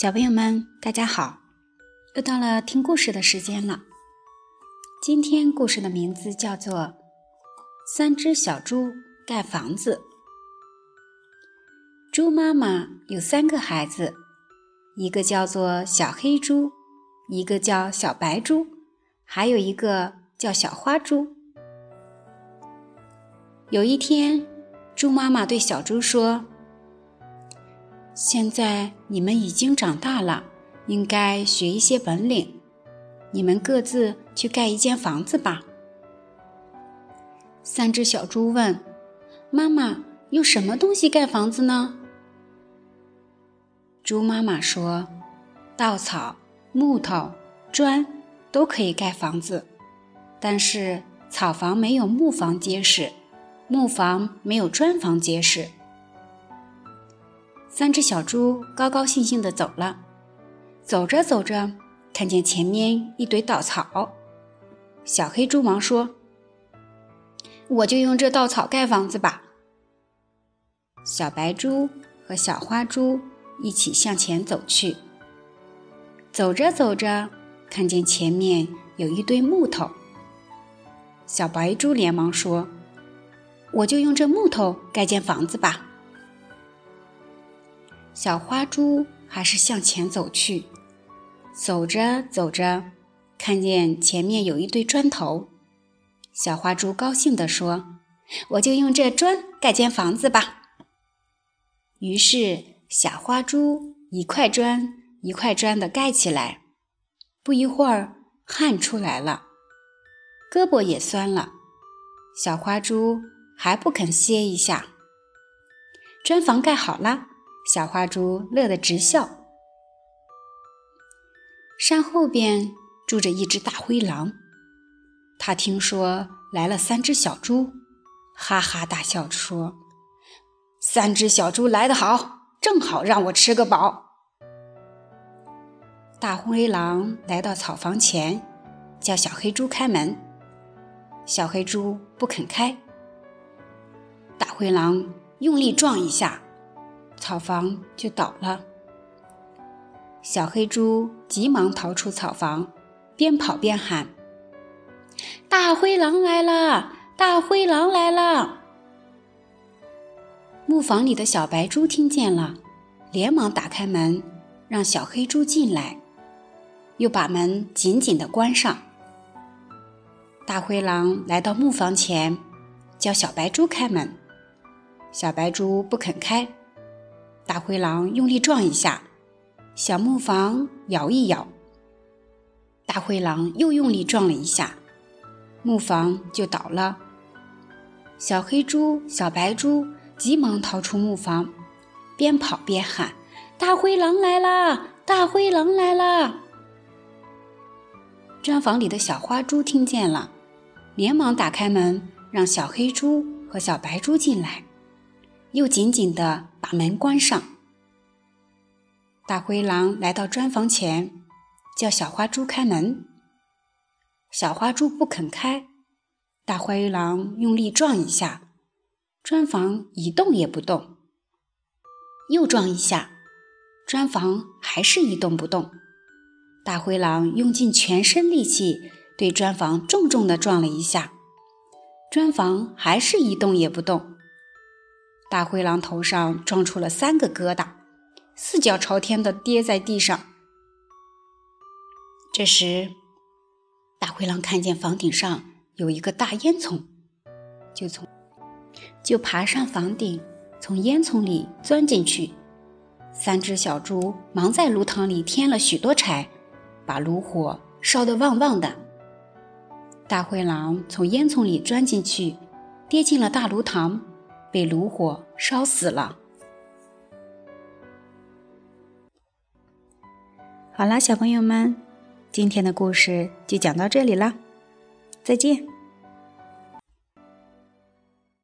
小朋友们，大家好！又到了听故事的时间了。今天故事的名字叫做《三只小猪盖房子》。猪妈妈有三个孩子，一个叫做小黑猪，一个叫小白猪，还有一个叫小花猪。有一天，猪妈妈对小猪说。现在你们已经长大了，应该学一些本领。你们各自去盖一间房子吧。三只小猪问：“妈妈，用什么东西盖房子呢？”猪妈妈说：“稻草、木头、砖都可以盖房子，但是草房没有木房结实，木房没有砖房结实。”三只小猪高高兴兴地走了，走着走着，看见前面一堆稻草。小黑猪忙说：“我就用这稻草盖房子吧。”小白猪和小花猪一起向前走去。走着走着，看见前面有一堆木头。小白猪连忙说：“我就用这木头盖间房子吧。”小花猪还是向前走去，走着走着，看见前面有一堆砖头。小花猪高兴地说：“我就用这砖盖间房子吧。”于是，小花猪一块砖一块砖地盖起来。不一会儿，汗出来了，胳膊也酸了。小花猪还不肯歇一下。砖房盖好了。小花猪乐得直笑。山后边住着一只大灰狼，他听说来了三只小猪，哈哈大笑说：“三只小猪来得好，正好让我吃个饱。”大灰狼来到草房前，叫小黑猪开门。小黑猪不肯开，大灰狼用力撞一下。草房就倒了，小黑猪急忙逃出草房，边跑边喊：“大灰狼来了！大灰狼来了！”木房里的小白猪听见了，连忙打开门，让小黑猪进来，又把门紧紧的关上。大灰狼来到木房前，叫小白猪开门，小白猪不肯开。大灰狼用力撞一下，小木房摇一摇。大灰狼又用力撞了一下，木房就倒了。小黑猪、小白猪急忙逃出木房，边跑边喊：“大灰狼来啦！大灰狼来啦！”砖房里的小花猪听见了，连忙打开门，让小黑猪和小白猪进来。又紧紧地把门关上。大灰狼来到砖房前，叫小花猪开门。小花猪不肯开，大灰狼用力撞一下，砖房一动也不动。又撞一下，砖房还是一动不动。大灰狼用尽全身力气对砖房重重地撞了一下，砖房还是一动也不动。大灰狼头上撞出了三个疙瘩，四脚朝天的跌在地上。这时，大灰狼看见房顶上有一个大烟囱，就从就爬上房顶，从烟囱里钻进去。三只小猪忙在炉膛里添了许多柴，把炉火烧得旺旺的。大灰狼从烟囱里钻进去，跌进了大炉膛。被炉火烧死了。好啦，小朋友们，今天的故事就讲到这里啦，再见。